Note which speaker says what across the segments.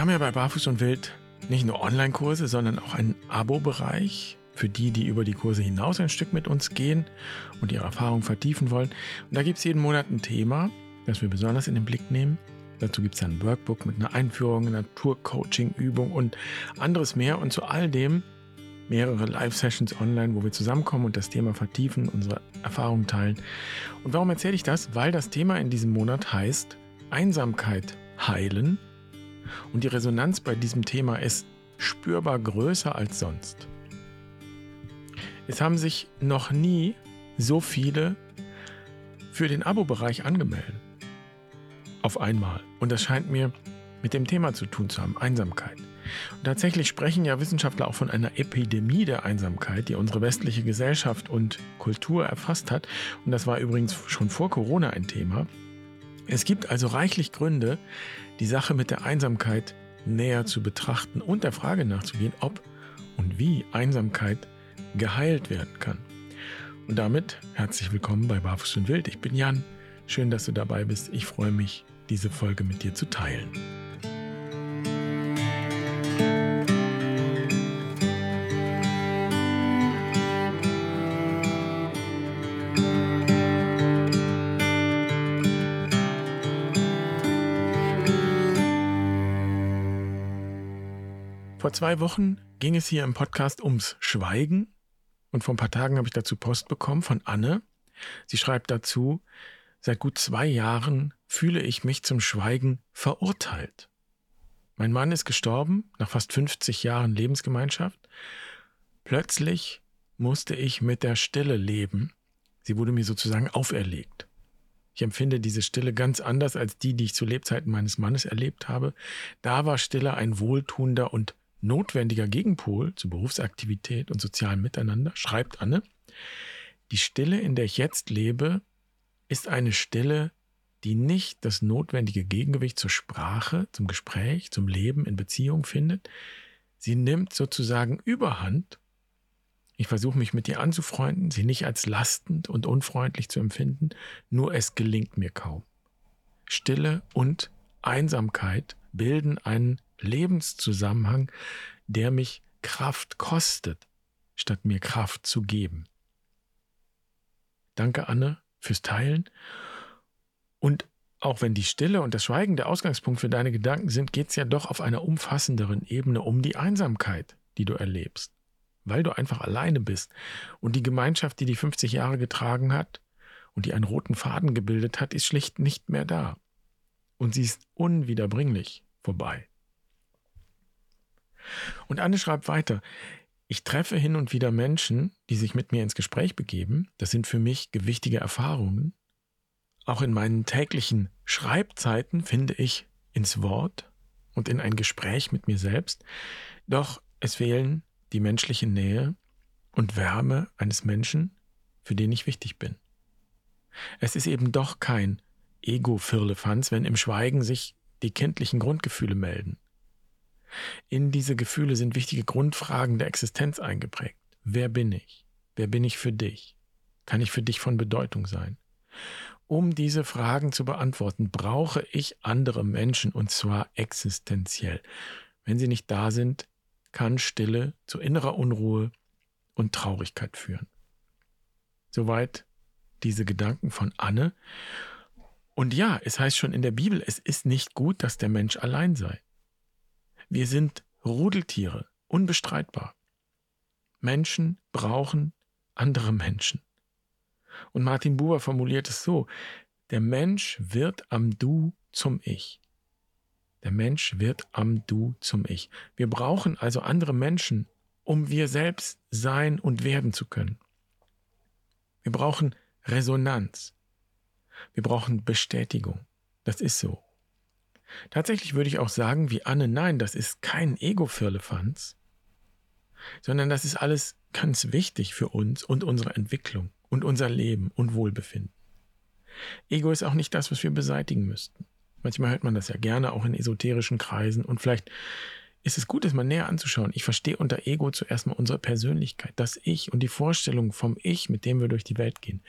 Speaker 1: Wir haben ja bei Barfuß und Wild nicht nur Online-Kurse, sondern auch einen Abo-Bereich für die, die über die Kurse hinaus ein Stück mit uns gehen und ihre Erfahrungen vertiefen wollen. Und da gibt es jeden Monat ein Thema, das wir besonders in den Blick nehmen. Dazu gibt es ein Workbook mit einer Einführung, Naturcoaching-Übung und anderes mehr. Und zu all dem mehrere Live-Sessions online, wo wir zusammenkommen und das Thema vertiefen, unsere Erfahrungen teilen. Und warum erzähle ich das? Weil das Thema in diesem Monat heißt Einsamkeit heilen. Und die Resonanz bei diesem Thema ist spürbar größer als sonst. Es haben sich noch nie so viele für den Abo-Bereich angemeldet auf einmal. Und das scheint mir mit dem Thema zu tun zu haben, Einsamkeit. Und tatsächlich sprechen ja Wissenschaftler auch von einer Epidemie der Einsamkeit, die unsere westliche Gesellschaft und Kultur erfasst hat. Und das war übrigens schon vor Corona ein Thema. Es gibt also reichlich Gründe, die Sache mit der Einsamkeit näher zu betrachten und der Frage nachzugehen, ob und wie Einsamkeit geheilt werden kann. Und damit herzlich willkommen bei Barfuß und Wild. Ich bin Jan. Schön, dass du dabei bist. Ich freue mich, diese Folge mit dir zu teilen. Vor zwei Wochen ging es hier im Podcast ums Schweigen und vor ein paar Tagen habe ich dazu Post bekommen von Anne. Sie schreibt dazu, Seit gut zwei Jahren fühle ich mich zum Schweigen verurteilt. Mein Mann ist gestorben nach fast 50 Jahren Lebensgemeinschaft. Plötzlich musste ich mit der Stille leben. Sie wurde mir sozusagen auferlegt. Ich empfinde diese Stille ganz anders als die, die ich zu Lebzeiten meines Mannes erlebt habe. Da war Stille ein wohltuender und notwendiger Gegenpol zu Berufsaktivität und sozialem Miteinander, schreibt Anne. Die Stille, in der ich jetzt lebe, ist eine Stille, die nicht das notwendige Gegengewicht zur Sprache, zum Gespräch, zum Leben in Beziehung findet. Sie nimmt sozusagen Überhand. Ich versuche mich mit ihr anzufreunden, sie nicht als lastend und unfreundlich zu empfinden, nur es gelingt mir kaum. Stille und Einsamkeit bilden einen Lebenszusammenhang, der mich Kraft kostet, statt mir Kraft zu geben. Danke, Anne, fürs Teilen. Und auch wenn die Stille und das Schweigen der Ausgangspunkt für deine Gedanken sind, geht es ja doch auf einer umfassenderen Ebene um die Einsamkeit, die du erlebst, weil du einfach alleine bist. Und die Gemeinschaft, die die 50 Jahre getragen hat und die einen roten Faden gebildet hat, ist schlicht nicht mehr da. Und sie ist unwiederbringlich vorbei. Und Anne schreibt weiter, ich treffe hin und wieder Menschen, die sich mit mir ins Gespräch begeben. Das sind für mich gewichtige Erfahrungen. Auch in meinen täglichen Schreibzeiten finde ich ins Wort und in ein Gespräch mit mir selbst. Doch es fehlen die menschliche Nähe und Wärme eines Menschen, für den ich wichtig bin. Es ist eben doch kein Ego-Firlefanz, wenn im Schweigen sich die kindlichen Grundgefühle melden. In diese Gefühle sind wichtige Grundfragen der Existenz eingeprägt. Wer bin ich? Wer bin ich für dich? Kann ich für dich von Bedeutung sein? Um diese Fragen zu beantworten, brauche ich andere Menschen und zwar existenziell. Wenn sie nicht da sind, kann Stille zu innerer Unruhe und Traurigkeit führen. Soweit diese Gedanken von Anne. Und ja, es heißt schon in der Bibel, es ist nicht gut, dass der Mensch allein sei. Wir sind Rudeltiere, unbestreitbar. Menschen brauchen andere Menschen. Und Martin Buber formuliert es so, der Mensch wird am Du zum Ich. Der Mensch wird am Du zum Ich. Wir brauchen also andere Menschen, um wir selbst sein und werden zu können. Wir brauchen Resonanz. Wir brauchen Bestätigung. Das ist so. Tatsächlich würde ich auch sagen, wie Anne, nein, das ist kein Ego-Firlefanz, sondern das ist alles ganz wichtig für uns und unsere Entwicklung und unser Leben und Wohlbefinden. Ego ist auch nicht das, was wir beseitigen müssten. Manchmal hört man das ja gerne auch in esoterischen Kreisen und vielleicht ist es gut, es mal näher anzuschauen. Ich verstehe unter Ego zuerst mal unsere Persönlichkeit, das Ich und die Vorstellung vom Ich, mit dem wir durch die Welt gehen.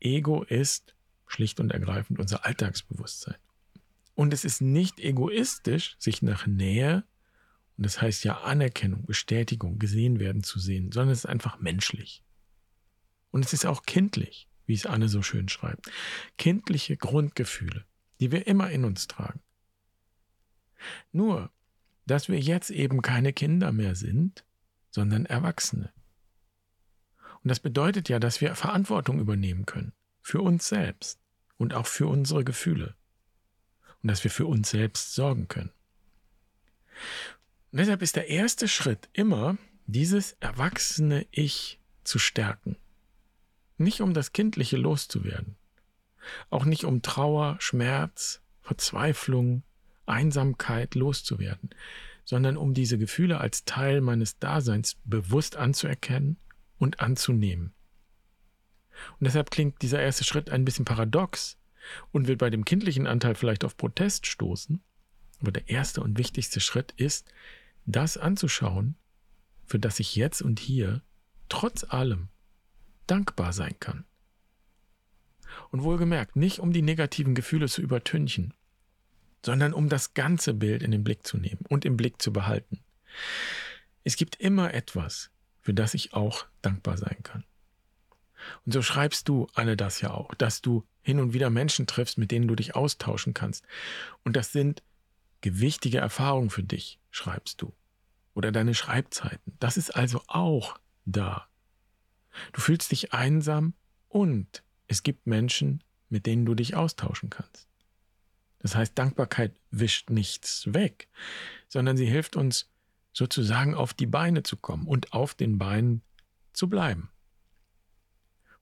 Speaker 1: Ego ist schlicht und ergreifend unser Alltagsbewusstsein. Und es ist nicht egoistisch, sich nach Nähe, und das heißt ja Anerkennung, Bestätigung, gesehen werden zu sehen, sondern es ist einfach menschlich. Und es ist auch kindlich, wie es Anne so schön schreibt. Kindliche Grundgefühle, die wir immer in uns tragen. Nur, dass wir jetzt eben keine Kinder mehr sind, sondern Erwachsene. Und das bedeutet ja, dass wir Verantwortung übernehmen können. Für uns selbst und auch für unsere Gefühle und dass wir für uns selbst sorgen können. Und deshalb ist der erste Schritt immer, dieses erwachsene Ich zu stärken. Nicht um das Kindliche loszuwerden. Auch nicht um Trauer, Schmerz, Verzweiflung, Einsamkeit loszuwerden, sondern um diese Gefühle als Teil meines Daseins bewusst anzuerkennen und anzunehmen. Und deshalb klingt dieser erste Schritt ein bisschen paradox, und wird bei dem kindlichen Anteil vielleicht auf Protest stoßen. Aber der erste und wichtigste Schritt ist, das anzuschauen, für das ich jetzt und hier trotz allem dankbar sein kann. Und wohlgemerkt, nicht um die negativen Gefühle zu übertünchen, sondern um das ganze Bild in den Blick zu nehmen und im Blick zu behalten. Es gibt immer etwas, für das ich auch dankbar sein kann. Und so schreibst du, Anne, das ja auch, dass du hin und wieder Menschen triffst, mit denen du dich austauschen kannst. Und das sind gewichtige Erfahrungen für dich, schreibst du. Oder deine Schreibzeiten. Das ist also auch da. Du fühlst dich einsam und es gibt Menschen, mit denen du dich austauschen kannst. Das heißt, Dankbarkeit wischt nichts weg, sondern sie hilft uns sozusagen auf die Beine zu kommen und auf den Beinen zu bleiben.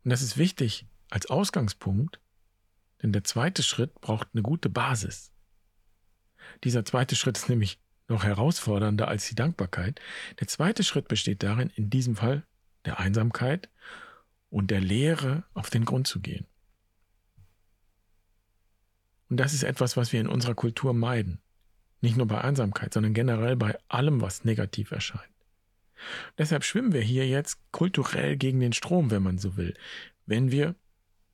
Speaker 1: Und das ist wichtig als Ausgangspunkt, denn der zweite Schritt braucht eine gute Basis. Dieser zweite Schritt ist nämlich noch herausfordernder als die Dankbarkeit. Der zweite Schritt besteht darin, in diesem Fall der Einsamkeit und der Lehre auf den Grund zu gehen. Und das ist etwas, was wir in unserer Kultur meiden. Nicht nur bei Einsamkeit, sondern generell bei allem, was negativ erscheint. Deshalb schwimmen wir hier jetzt kulturell gegen den Strom, wenn man so will, wenn wir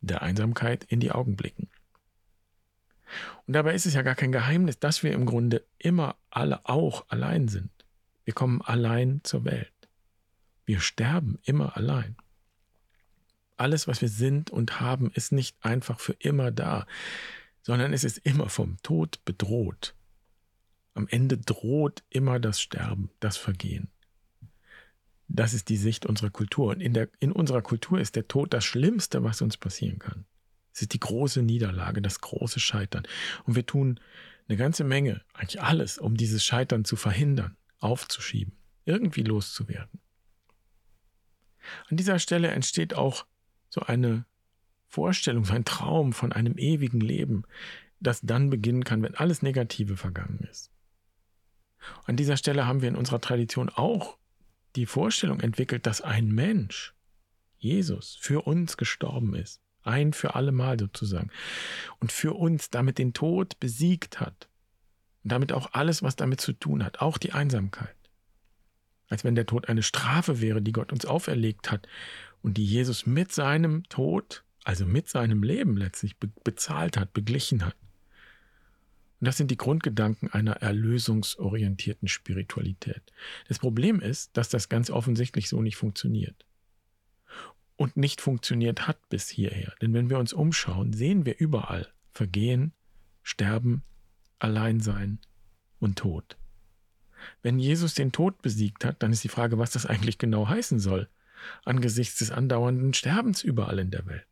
Speaker 1: der Einsamkeit in die Augen blicken. Und dabei ist es ja gar kein Geheimnis, dass wir im Grunde immer alle auch allein sind. Wir kommen allein zur Welt. Wir sterben immer allein. Alles, was wir sind und haben, ist nicht einfach für immer da, sondern es ist immer vom Tod bedroht. Am Ende droht immer das Sterben, das Vergehen. Das ist die Sicht unserer Kultur. Und in, der, in unserer Kultur ist der Tod das Schlimmste, was uns passieren kann. Es ist die große Niederlage, das große Scheitern. Und wir tun eine ganze Menge, eigentlich alles, um dieses Scheitern zu verhindern, aufzuschieben, irgendwie loszuwerden. An dieser Stelle entsteht auch so eine Vorstellung, so ein Traum von einem ewigen Leben, das dann beginnen kann, wenn alles Negative vergangen ist. An dieser Stelle haben wir in unserer Tradition auch die Vorstellung entwickelt, dass ein Mensch, Jesus, für uns gestorben ist. Ein für alle Mal sozusagen. Und für uns damit den Tod besiegt hat. Und damit auch alles, was damit zu tun hat, auch die Einsamkeit. Als wenn der Tod eine Strafe wäre, die Gott uns auferlegt hat und die Jesus mit seinem Tod, also mit seinem Leben letztlich be bezahlt hat, beglichen hat. Und das sind die Grundgedanken einer erlösungsorientierten Spiritualität. Das Problem ist, dass das ganz offensichtlich so nicht funktioniert. Und nicht funktioniert hat bis hierher. Denn wenn wir uns umschauen, sehen wir überall Vergehen, Sterben, Alleinsein und Tod. Wenn Jesus den Tod besiegt hat, dann ist die Frage, was das eigentlich genau heißen soll, angesichts des andauernden Sterbens überall in der Welt.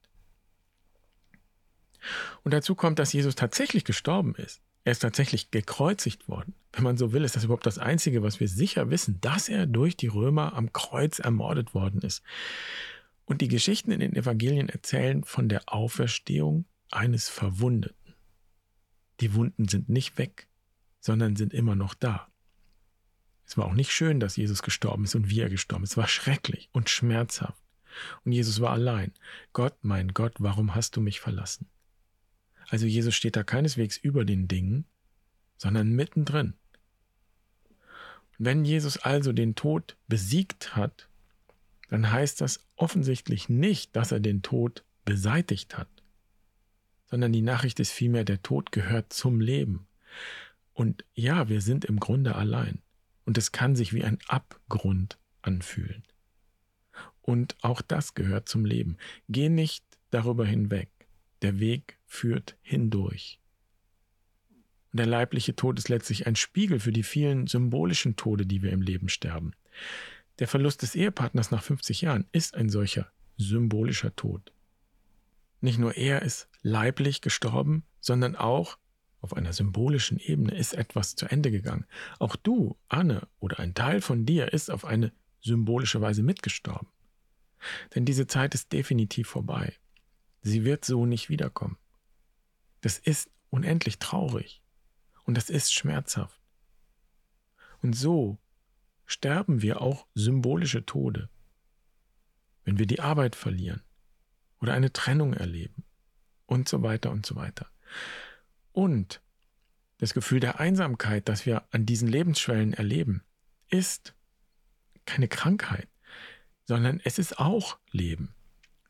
Speaker 1: Und dazu kommt, dass Jesus tatsächlich gestorben ist. Er ist tatsächlich gekreuzigt worden. Wenn man so will, ist das überhaupt das Einzige, was wir sicher wissen, dass er durch die Römer am Kreuz ermordet worden ist. Und die Geschichten in den Evangelien erzählen von der Auferstehung eines Verwundeten. Die Wunden sind nicht weg, sondern sind immer noch da. Es war auch nicht schön, dass Jesus gestorben ist und wie er gestorben ist. Es war schrecklich und schmerzhaft. Und Jesus war allein. Gott, mein Gott, warum hast du mich verlassen? Also Jesus steht da keineswegs über den Dingen, sondern mittendrin. Wenn Jesus also den Tod besiegt hat, dann heißt das offensichtlich nicht, dass er den Tod beseitigt hat, sondern die Nachricht ist vielmehr, der Tod gehört zum Leben. Und ja, wir sind im Grunde allein. Und es kann sich wie ein Abgrund anfühlen. Und auch das gehört zum Leben. Geh nicht darüber hinweg. Der Weg führt hindurch. Und der leibliche Tod ist letztlich ein Spiegel für die vielen symbolischen Tode, die wir im Leben sterben. Der Verlust des Ehepartners nach 50 Jahren ist ein solcher symbolischer Tod. Nicht nur er ist leiblich gestorben, sondern auch auf einer symbolischen Ebene ist etwas zu Ende gegangen. Auch du, Anne, oder ein Teil von dir ist auf eine symbolische Weise mitgestorben. Denn diese Zeit ist definitiv vorbei. Sie wird so nicht wiederkommen. Das ist unendlich traurig und das ist schmerzhaft. Und so sterben wir auch symbolische Tode, wenn wir die Arbeit verlieren oder eine Trennung erleben und so weiter und so weiter. Und das Gefühl der Einsamkeit, das wir an diesen Lebensschwellen erleben, ist keine Krankheit, sondern es ist auch Leben.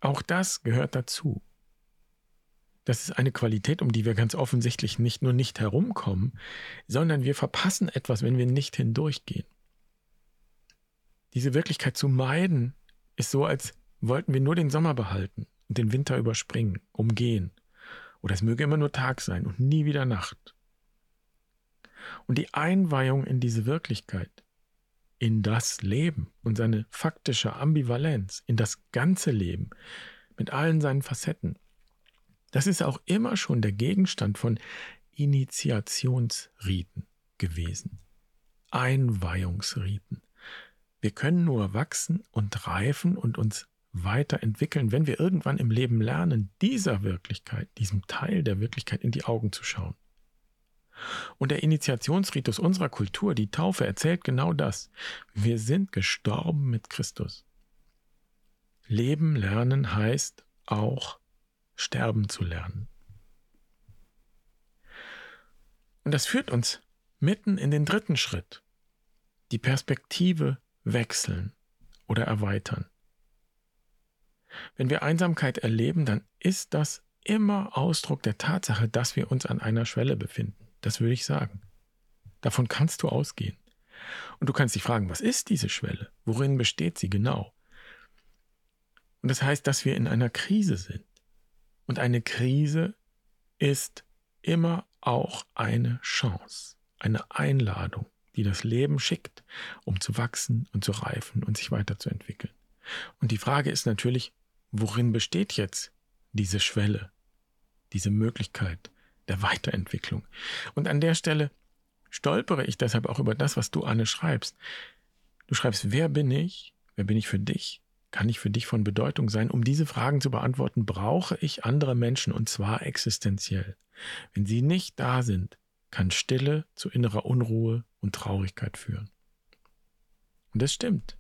Speaker 1: Auch das gehört dazu. Das ist eine Qualität, um die wir ganz offensichtlich nicht nur nicht herumkommen, sondern wir verpassen etwas, wenn wir nicht hindurchgehen. Diese Wirklichkeit zu meiden, ist so, als wollten wir nur den Sommer behalten und den Winter überspringen, umgehen. Oder es möge immer nur Tag sein und nie wieder Nacht. Und die Einweihung in diese Wirklichkeit, in das Leben und seine faktische Ambivalenz, in das ganze Leben mit allen seinen Facetten. Das ist auch immer schon der Gegenstand von Initiationsriten gewesen. Einweihungsriten. Wir können nur wachsen und reifen und uns weiterentwickeln, wenn wir irgendwann im Leben lernen, dieser Wirklichkeit, diesem Teil der Wirklichkeit in die Augen zu schauen. Und der Initiationsritus unserer Kultur, die Taufe, erzählt genau das. Wir sind gestorben mit Christus. Leben lernen heißt auch sterben zu lernen. Und das führt uns mitten in den dritten Schritt. Die Perspektive wechseln oder erweitern. Wenn wir Einsamkeit erleben, dann ist das immer Ausdruck der Tatsache, dass wir uns an einer Schwelle befinden. Das würde ich sagen. Davon kannst du ausgehen. Und du kannst dich fragen, was ist diese Schwelle? Worin besteht sie genau? Und das heißt, dass wir in einer Krise sind. Und eine Krise ist immer auch eine Chance, eine Einladung, die das Leben schickt, um zu wachsen und zu reifen und sich weiterzuentwickeln. Und die Frage ist natürlich, worin besteht jetzt diese Schwelle, diese Möglichkeit, der Weiterentwicklung. Und an der Stelle stolpere ich deshalb auch über das, was du, Anne, schreibst. Du schreibst, wer bin ich? Wer bin ich für dich? Kann ich für dich von Bedeutung sein? Um diese Fragen zu beantworten, brauche ich andere Menschen und zwar existenziell. Wenn sie nicht da sind, kann Stille zu innerer Unruhe und Traurigkeit führen. Und das stimmt.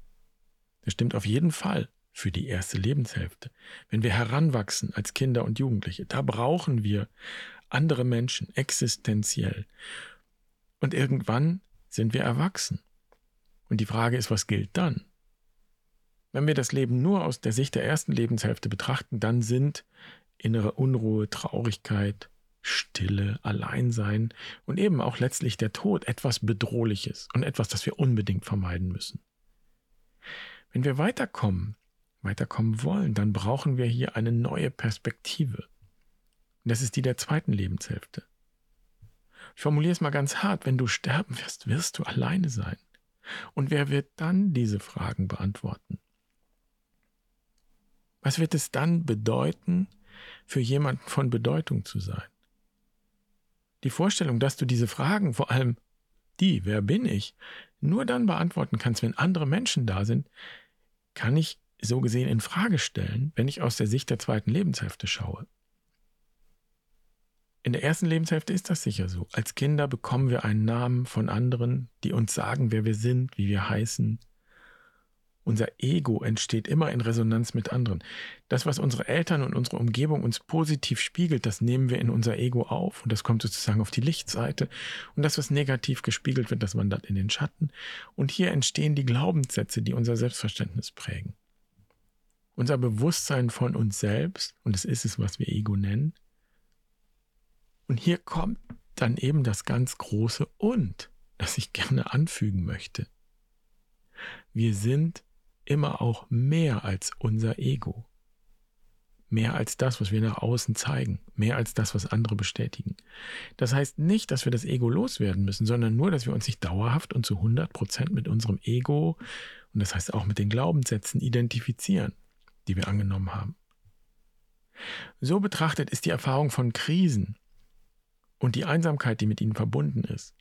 Speaker 1: Das stimmt auf jeden Fall für die erste Lebenshälfte. Wenn wir heranwachsen als Kinder und Jugendliche, da brauchen wir andere Menschen, existenziell. Und irgendwann sind wir erwachsen. Und die Frage ist, was gilt dann? Wenn wir das Leben nur aus der Sicht der ersten Lebenshälfte betrachten, dann sind innere Unruhe, Traurigkeit, Stille, Alleinsein und eben auch letztlich der Tod etwas Bedrohliches und etwas, das wir unbedingt vermeiden müssen. Wenn wir weiterkommen, weiterkommen wollen, dann brauchen wir hier eine neue Perspektive. Und das ist die der zweiten Lebenshälfte. Ich formuliere es mal ganz hart, wenn du sterben wirst, wirst du alleine sein. Und wer wird dann diese Fragen beantworten? Was wird es dann bedeuten, für jemanden von Bedeutung zu sein? Die Vorstellung, dass du diese Fragen, vor allem die, wer bin ich, nur dann beantworten kannst, wenn andere Menschen da sind, kann ich so gesehen in Frage stellen, wenn ich aus der Sicht der zweiten Lebenshälfte schaue. In der ersten Lebenshälfte ist das sicher so. Als Kinder bekommen wir einen Namen von anderen, die uns sagen, wer wir sind, wie wir heißen. Unser Ego entsteht immer in Resonanz mit anderen. Das, was unsere Eltern und unsere Umgebung uns positiv spiegelt, das nehmen wir in unser Ego auf und das kommt sozusagen auf die Lichtseite. Und das, was negativ gespiegelt wird, das wandert in den Schatten. Und hier entstehen die Glaubenssätze, die unser Selbstverständnis prägen. Unser Bewusstsein von uns selbst, und es ist es, was wir Ego nennen, Und hier kommt dann eben das ganz große Und, das ich gerne anfügen möchte. Wir sind immer auch mehr als unser Ego. Mehr als das, was wir nach außen zeigen. Mehr als das, was andere bestätigen. Das heißt nicht, dass wir das Ego loswerden müssen, sondern nur, dass wir uns nicht dauerhaft und zu 100 Prozent mit unserem Ego und das heißt auch mit den Glaubenssätzen identifizieren, die wir angenommen haben. So betrachtet ist die Erfahrung von Krisen und die Einsamkeit, die mit ihnen verbunden ist,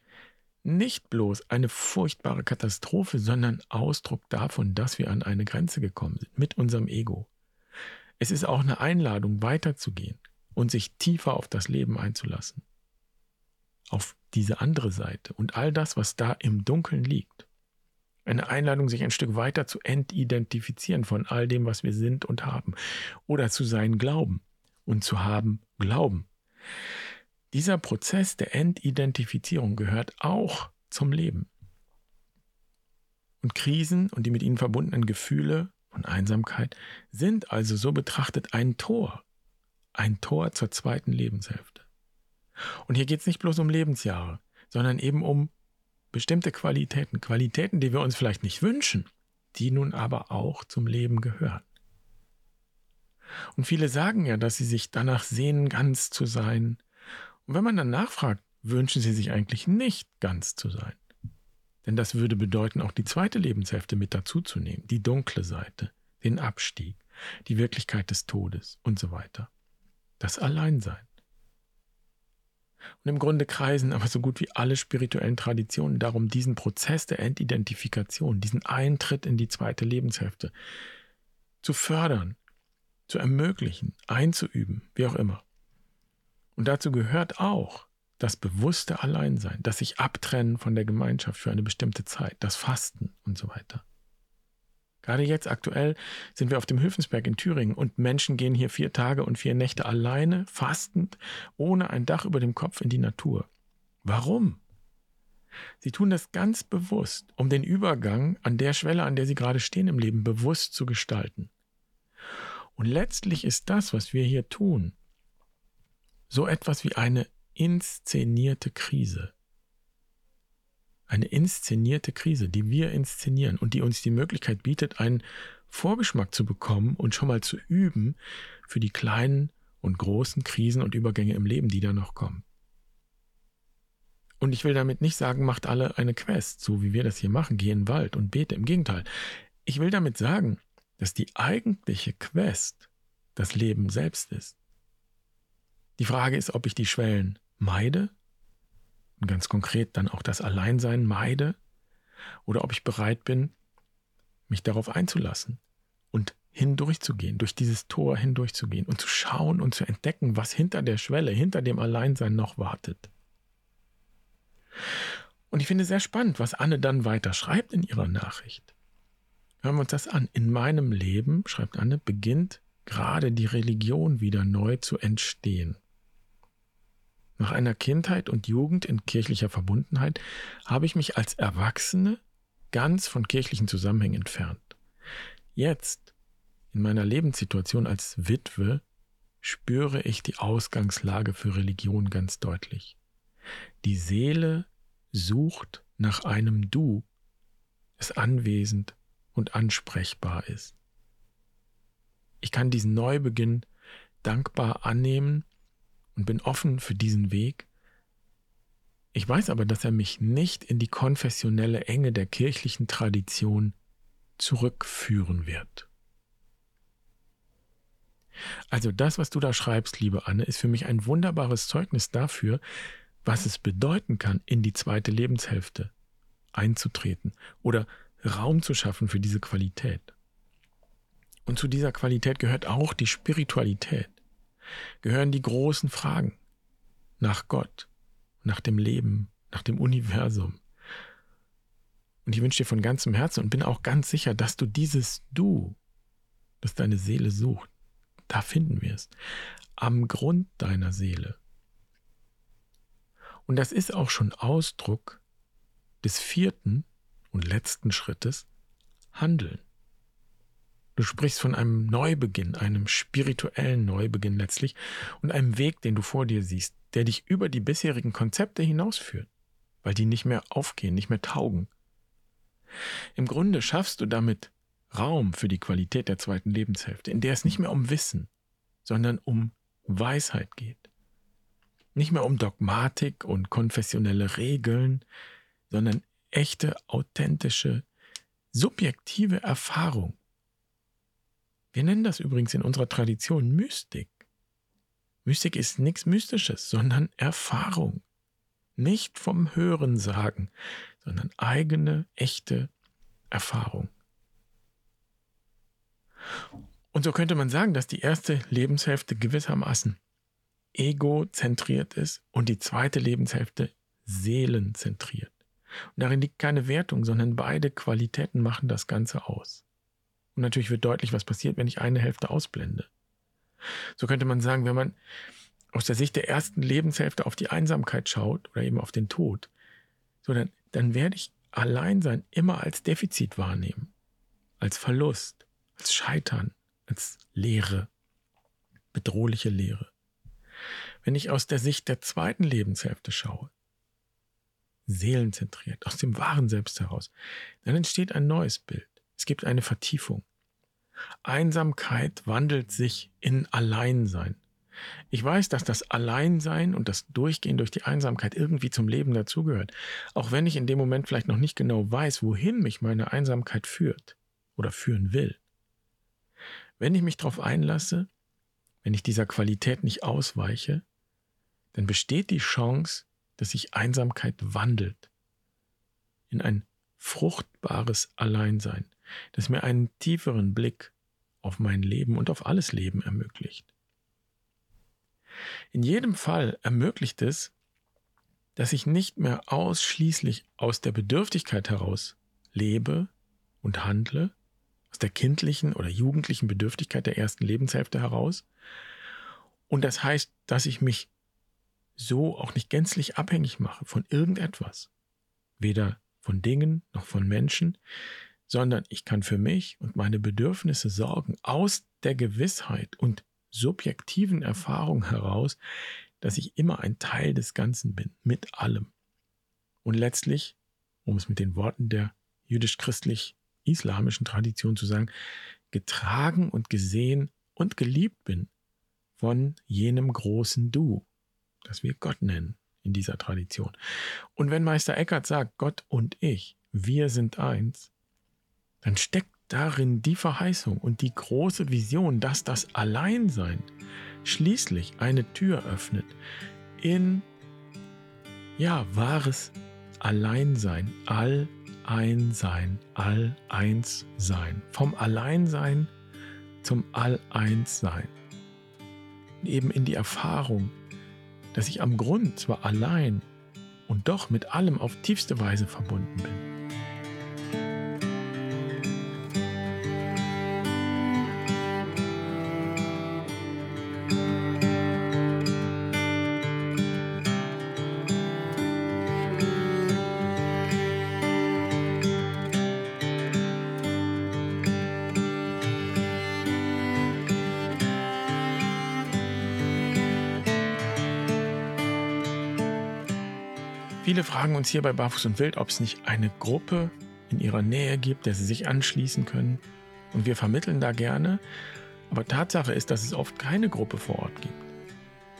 Speaker 1: nicht bloß eine furchtbare Katastrophe, sondern Ausdruck davon, dass wir an eine Grenze gekommen sind mit unserem Ego. Es ist auch eine Einladung, weiterzugehen und sich tiefer auf das Leben einzulassen. Auf diese andere Seite und all das, was da im Dunkeln liegt. Eine Einladung, sich ein Stück weiter zu entidentifizieren von all dem, was wir sind und haben. Oder zu sein Glauben und zu haben Glauben. Dieser Prozess der Entidentifizierung gehört auch zum Leben. Und Krisen und die mit ihnen verbundenen Gefühle und Einsamkeit sind also so betrachtet ein Tor, ein Tor zur zweiten Lebenshälfte. Und hier geht es nicht bloß um Lebensjahre, sondern eben um bestimmte Qualitäten, Qualitäten, die wir uns vielleicht nicht wünschen, die nun aber auch zum Leben gehören. Und viele sagen ja, dass sie sich danach sehnen, ganz zu sein, und wenn man dann nachfragt, wünschen sie sich eigentlich nicht ganz zu sein. Denn das würde bedeuten, auch die zweite Lebenshälfte mit dazuzunehmen, die dunkle Seite, den Abstieg, die Wirklichkeit des Todes und so weiter. Das Alleinsein. Und im Grunde kreisen aber so gut wie alle spirituellen Traditionen darum, diesen Prozess der Entidentifikation, diesen Eintritt in die zweite Lebenshälfte zu fördern, zu ermöglichen, einzuüben, wie auch immer. Und dazu gehört auch das bewusste Alleinsein, das sich abtrennen von der Gemeinschaft für eine bestimmte Zeit, das Fasten und so weiter. Gerade jetzt aktuell sind wir auf dem Hülfensberg in Thüringen und Menschen gehen hier vier Tage und vier Nächte alleine, fastend, ohne ein Dach über dem Kopf in die Natur. Warum? Sie tun das ganz bewusst, um den Übergang an der Schwelle, an der sie gerade stehen im Leben, bewusst zu gestalten. Und letztlich ist das, was wir hier tun, so etwas wie eine inszenierte Krise. Eine inszenierte Krise, die wir inszenieren und die uns die Möglichkeit bietet, einen Vorgeschmack zu bekommen und schon mal zu üben für die kleinen und großen Krisen und Übergänge im Leben, die da noch kommen. Und ich will damit nicht sagen, macht alle eine Quest, so wie wir das hier machen, geh in den Wald und bete. Im Gegenteil. Ich will damit sagen, dass die eigentliche Quest das Leben selbst ist. Die Frage ist, ob ich die Schwellen meide und ganz konkret dann auch das Alleinsein meide oder ob ich bereit bin, mich darauf einzulassen und hindurchzugehen, durch dieses Tor hindurchzugehen und zu schauen und zu entdecken, was hinter der Schwelle, hinter dem Alleinsein noch wartet. Und ich finde sehr spannend, was Anne dann weiter schreibt in ihrer Nachricht. Hören wir uns das an. In meinem Leben, schreibt Anne, beginnt gerade die Religion wieder neu zu entstehen. Nach einer Kindheit und Jugend in kirchlicher Verbundenheit habe ich mich als Erwachsene ganz von kirchlichen Zusammenhängen entfernt. Jetzt, in meiner Lebenssituation als Witwe, spüre ich die Ausgangslage für Religion ganz deutlich. Die Seele sucht nach einem Du, das anwesend und ansprechbar ist. Ich kann diesen Neubeginn dankbar annehmen und bin offen für diesen Weg. Ich weiß aber, dass er mich nicht in die konfessionelle Enge der kirchlichen Tradition zurückführen wird. Also das, was du da schreibst, liebe Anne, ist für mich ein wunderbares Zeugnis dafür, was es bedeuten kann, in die zweite Lebenshälfte einzutreten oder Raum zu schaffen für diese Qualität. Und zu dieser Qualität gehört auch die Spiritualität gehören die großen Fragen nach Gott, nach dem Leben, nach dem Universum. Und ich wünsche dir von ganzem Herzen und bin auch ganz sicher, dass du dieses Du, das deine Seele sucht, da finden wirst, am Grund deiner Seele. Und das ist auch schon Ausdruck des vierten und letzten Schrittes, Handeln. Du sprichst von einem Neubeginn, einem spirituellen Neubeginn letztlich und einem Weg, den du vor dir siehst, der dich über die bisherigen Konzepte hinausführt, weil die nicht mehr aufgehen, nicht mehr taugen. Im Grunde schaffst du damit Raum für die Qualität der zweiten Lebenshälfte, in der es nicht mehr um Wissen, sondern um Weisheit geht. Nicht mehr um Dogmatik und konfessionelle Regeln, sondern echte, authentische, subjektive Erfahrung. Wir nennen das übrigens in unserer Tradition Mystik. Mystik ist nichts Mystisches, sondern Erfahrung. Nicht vom Hören sagen, sondern eigene, echte Erfahrung. Und so könnte man sagen, dass die erste Lebenshälfte gewissermaßen egozentriert ist und die zweite Lebenshälfte seelenzentriert. Und darin liegt keine Wertung, sondern beide Qualitäten machen das Ganze aus. Und natürlich wird deutlich, was passiert, wenn ich eine Hälfte ausblende. So könnte man sagen, wenn man aus der Sicht der ersten Lebenshälfte auf die Einsamkeit schaut oder eben auf den Tod, so dann, dann werde ich Alleinsein immer als Defizit wahrnehmen, als Verlust, als Scheitern, als Leere, bedrohliche Leere. Wenn ich aus der Sicht der zweiten Lebenshälfte schaue, seelenzentriert, aus dem wahren Selbst heraus, dann entsteht ein neues Bild. Es gibt eine Vertiefung. Einsamkeit wandelt sich in Alleinsein. Ich weiß, dass das Alleinsein und das Durchgehen durch die Einsamkeit irgendwie zum Leben dazugehört, auch wenn ich in dem Moment vielleicht noch nicht genau weiß, wohin mich meine Einsamkeit führt oder führen will. Wenn ich mich darauf einlasse, wenn ich dieser Qualität nicht ausweiche, dann besteht die Chance, dass sich Einsamkeit wandelt in ein fruchtbares Alleinsein, das mir einen tieferen Blick auf mein Leben und auf alles Leben ermöglicht. In jedem Fall ermöglicht es, dass ich nicht mehr ausschließlich aus der Bedürftigkeit heraus lebe und handle, aus der kindlichen oder jugendlichen Bedürftigkeit der ersten Lebenshälfte heraus. Und das heißt, dass ich mich so auch nicht gänzlich abhängig mache von irgendetwas, weder von Dingen noch von Menschen, sondern ich kann für mich und meine Bedürfnisse sorgen aus der Gewissheit und subjektiven Erfahrung heraus, dass ich immer ein Teil des Ganzen bin, mit allem. Und letztlich, um es mit den Worten der jüdisch-christlich-islamischen Tradition zu sagen, getragen und gesehen und geliebt bin von jenem großen Du, das wir Gott nennen in dieser Tradition. Und wenn Meister Eckhart sagt, Gott und ich, wir sind eins, dann steckt darin die Verheißung und die große Vision, dass das Alleinsein schließlich eine Tür öffnet in ja, wahres Alleinsein, All-Ein-Sein, All-Eins-Sein. Vom Alleinsein zum All-Eins-Sein. Eben in die Erfahrung, dass ich am Grund zwar allein und doch mit allem auf tiefste Weise verbunden bin. Viele fragen uns hier bei Barfuß und Wild, ob es nicht eine Gruppe in ihrer Nähe gibt, der sie sich anschließen können. Und wir vermitteln da gerne. Aber Tatsache ist, dass es oft keine Gruppe vor Ort gibt.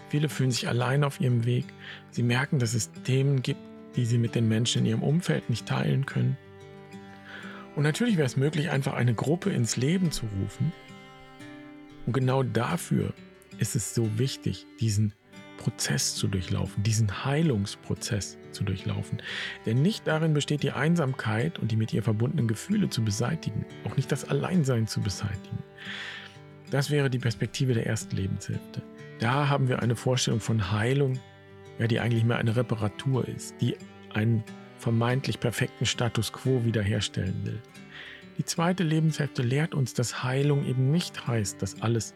Speaker 1: Viele fühlen sich allein auf ihrem Weg. Sie merken, dass es Themen gibt, die sie mit den Menschen in ihrem Umfeld nicht teilen können. Und natürlich wäre es möglich, einfach eine Gruppe ins Leben zu rufen. Und genau dafür ist es so wichtig, diesen Prozess zu durchlaufen, diesen Heilungsprozess zu durchlaufen. Denn nicht darin besteht die Einsamkeit und die mit ihr verbundenen Gefühle zu beseitigen, auch nicht das Alleinsein zu beseitigen. Das wäre die Perspektive der ersten Lebenshälfte. Da haben wir eine Vorstellung von Heilung, ja, die eigentlich mehr eine Reparatur ist, die einen vermeintlich perfekten Status quo wiederherstellen will. Die zweite Lebenshälfte lehrt uns, dass Heilung eben nicht heißt, dass alles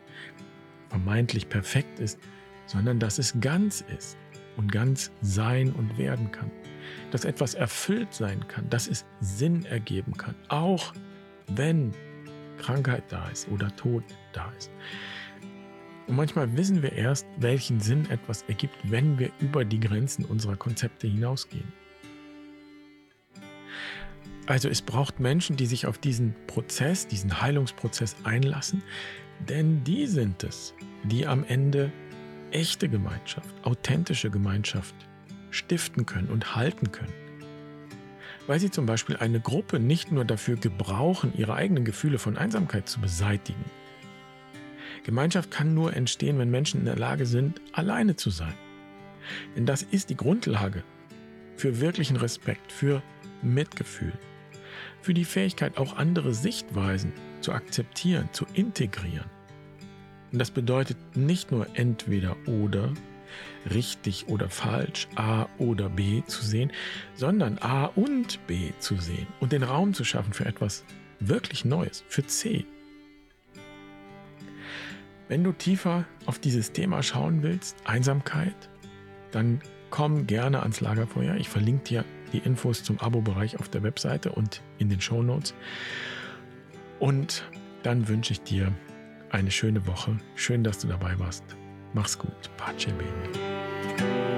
Speaker 1: vermeintlich perfekt ist, sondern dass es ganz ist und ganz sein und werden kann. Dass etwas erfüllt sein kann, dass es Sinn ergeben kann, auch wenn Krankheit da ist oder Tod da ist. Und manchmal wissen wir erst, welchen Sinn etwas ergibt, wenn wir über die Grenzen unserer Konzepte hinausgehen. Also es braucht Menschen, die sich auf diesen Prozess, diesen Heilungsprozess einlassen, denn die sind es, die am Ende echte Gemeinschaft, authentische Gemeinschaft stiften können und halten können. Weil sie zum Beispiel eine Gruppe nicht nur dafür gebrauchen, ihre eigenen Gefühle von Einsamkeit zu beseitigen. Gemeinschaft kann nur entstehen, wenn Menschen in der Lage sind, alleine zu sein. Denn das ist die Grundlage für wirklichen Respekt, für Mitgefühl, für die Fähigkeit, auch andere Sichtweisen zu akzeptieren, zu integrieren. Und das bedeutet nicht nur entweder oder, richtig oder falsch, A oder B zu sehen, sondern A und B zu sehen und den Raum zu schaffen für etwas wirklich Neues, für C. Wenn du tiefer auf dieses Thema schauen willst, Einsamkeit, dann komm gerne ans Lagerfeuer. Ich verlinke dir die Infos zum Abo-Bereich auf der Webseite und in den Show Notes. Und dann wünsche ich dir eine schöne Woche. Schön, dass du dabei warst. Mach's gut. Pace bene.